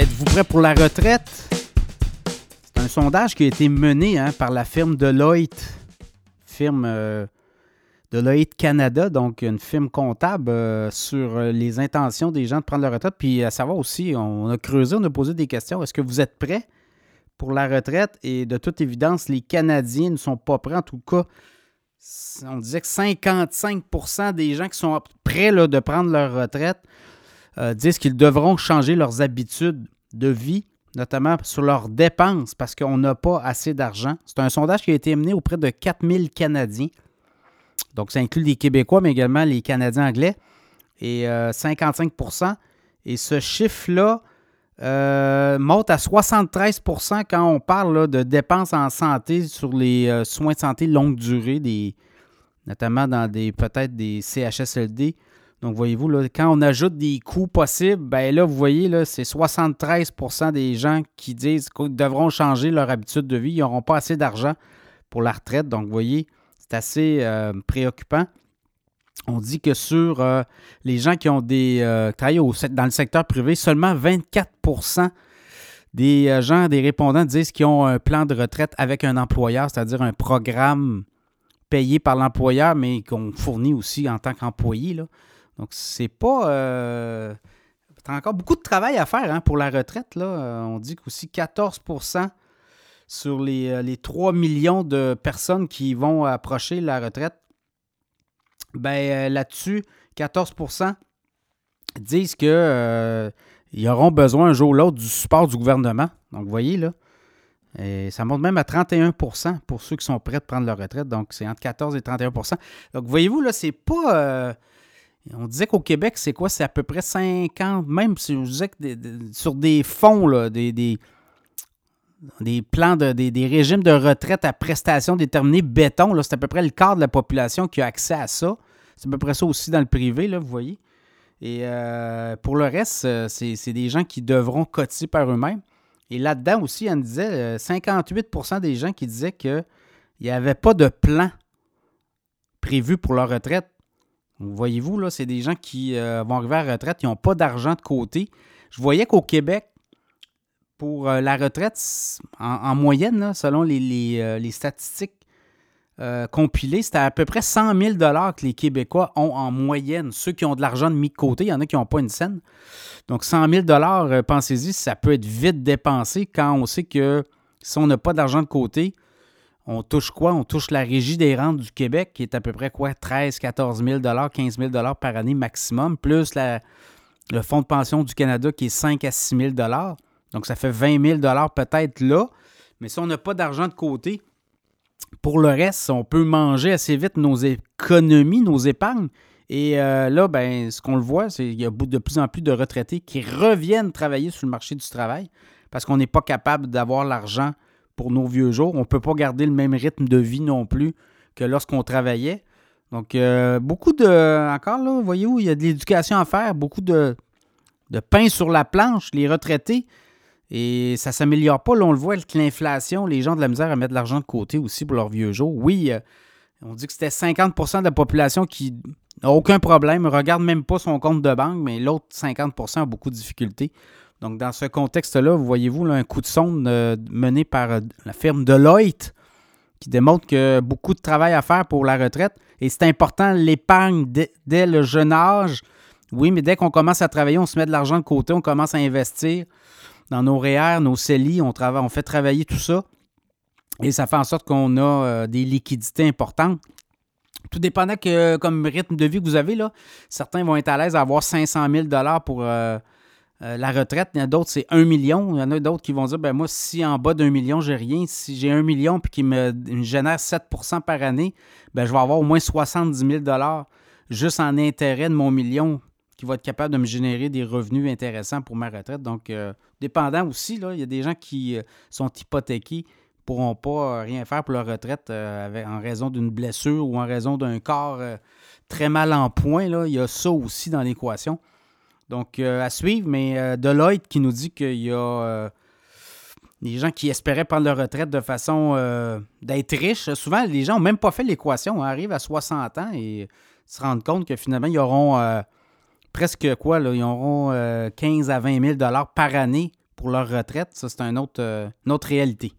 êtes-vous prêt pour la retraite? C'est un sondage qui a été mené hein, par la firme Deloitte, firme euh, Deloitte Canada, donc une firme comptable euh, sur euh, les intentions des gens de prendre la retraite. Puis à savoir aussi, on a creusé, on a posé des questions. Est-ce que vous êtes prêts pour la retraite? Et de toute évidence, les Canadiens ne sont pas prêts. En tout cas, on disait que 55% des gens qui sont prêts là, de prendre leur retraite euh, disent qu'ils devront changer leurs habitudes de vie, notamment sur leurs dépenses, parce qu'on n'a pas assez d'argent. C'est un sondage qui a été mené auprès de 4000 Canadiens. Donc, ça inclut les Québécois, mais également les Canadiens anglais. Et 55% euh, Et ce chiffre-là euh, monte à 73% quand on parle de dépenses en santé sur les soins de santé longue durée, notamment dans des peut-être des CHSLD donc, voyez-vous, là, quand on ajoute des coûts possibles, ben là, vous voyez, là, c'est 73% des gens qui disent qu'ils devront changer leur habitude de vie. Ils n'auront pas assez d'argent pour la retraite. Donc, vous voyez, c'est assez euh, préoccupant. On dit que sur euh, les gens qui ont des euh, dans le secteur privé, seulement 24% des gens, des répondants disent qu'ils ont un plan de retraite avec un employeur, c'est-à-dire un programme payé par l'employeur, mais qu'on fournit aussi en tant qu'employé. Donc, c'est pas. Euh, encore beaucoup de travail à faire hein, pour la retraite. Là. Euh, on dit qu'aussi 14% sur les, 3 euh, millions de personnes qui vont approcher la retraite. Ben là-dessus, 14% disent qu'ils ils auront besoin un jour ou l'autre du support du gouvernement. Donc, vous voyez, là, ça monte même à 31% pour ceux qui sont prêts de prendre leur retraite. Donc, c'est entre 14 et 31% Donc, voyez-vous, là, c'est pas. On disait qu'au Québec, c'est quoi? C'est à peu près 50, même si je disais que sur des fonds, des, plans, de, des, régimes de retraite à prestations déterminées béton, c'est à peu près le quart de la population qui a accès à ça. C'est à peu près ça aussi dans le privé, là, vous voyez. Et euh, pour le reste, euh, c'est des gens qui devront cotiser par eux-mêmes. Et là-dedans aussi, on disait 58% euh, des gens qui disaient qu'il n'y avait pas de plan prévu pour leur retraite. Voyez-vous, là, c'est des gens qui euh, vont arriver à la retraite, ils n'ont pas d'argent de côté. Je voyais qu'au Québec, pour euh, la retraite, en, moyenne, selon les, euh, statistiques compilées, c'était à peu près 100 000 que les Québécois ont en moyenne. Ceux qui ont de l'argent de mis de côté, il y en a qui n'ont pas une scène. Donc 100 000 pensez-y, ça peut être vite dépensé quand on sait que si on n'a pas d'argent de côté, on touche quoi? On touche la régie des rentes du Québec, qui est à peu près quoi? 13, 14 000 15 000 par année maximum, plus le fonds de pension du Canada qui est 5 à 6 000 Donc, ça fait 20 000 peut-être là. Mais si on n'a pas d'argent de côté, pour le reste, on peut manger assez vite nos économies, nos épargnes. Et euh, là, ben, ce qu'on le voit, c'est qu'il y a de plus en plus de retraités qui reviennent travailler sur le marché du travail parce qu'on n'est pas capable d'avoir l'argent pour nos vieux jours. On ne peut pas garder le même rythme de vie non plus que lorsqu'on travaillait. Donc, euh, beaucoup de. Encore là, voyez-vous, il y a de l'éducation à faire, beaucoup de, de pain sur la planche, les retraités. Et ça ne s'améliore pas. On le voit avec l'inflation, les gens de la misère à mettre de l'argent de côté aussi pour leurs vieux jours. Oui, euh, on dit que c'était 50% de la population qui n'a aucun problème, ne regarde même pas son compte de banque, mais l'autre 50% a beaucoup de difficultés. Donc, dans ce contexte-là, vous voyez-vous un coup de sonde euh, mené par euh, la firme Deloitte qui démontre que beaucoup de travail à faire pour la retraite. Et c'est important, l'épargne dès, le jeune âge. Oui, mais dès qu'on commence à travailler, on se met de l'argent de côté, on commence à investir dans nos REER, nos CELI, on fait travailler tout ça. Et ça fait en sorte qu'on a euh, des liquidités importantes. Tout dépendant que, comme rythme de vie que vous avez, là, certains vont être à l'aise à avoir 500 000 pour euh, la retraite, il y en a d'autres, c'est un million. Il y en a d'autres qui vont dire ben moi, si en bas d'un million, j'ai rien, si j'ai un million puis qui me, génère 7% par année, ben je vais avoir au moins 70 000 juste en intérêt de mon million qui va être capable de me générer des revenus intéressants pour ma retraite. Donc, euh, dépendant aussi, il y a des gens qui euh, sont hypothéqués pourront pas rien faire pour leur retraite en raison d'une blessure ou en raison d'un corps très mal en point. Là. Il y a ça aussi dans l'équation. Donc, euh, à suivre, mais euh, Deloitte qui nous dit qu'il y a euh, des gens qui espéraient prendre leur retraite de façon d'être riches. Souvent, les gens n'ont même pas fait l'équation. Ils arrivent à 60 ans et se rendent compte que finalement, ils auront presque quoi? Ils auront 15 à 20 000 par année pour leur retraite, ça, c'est une autre réalité.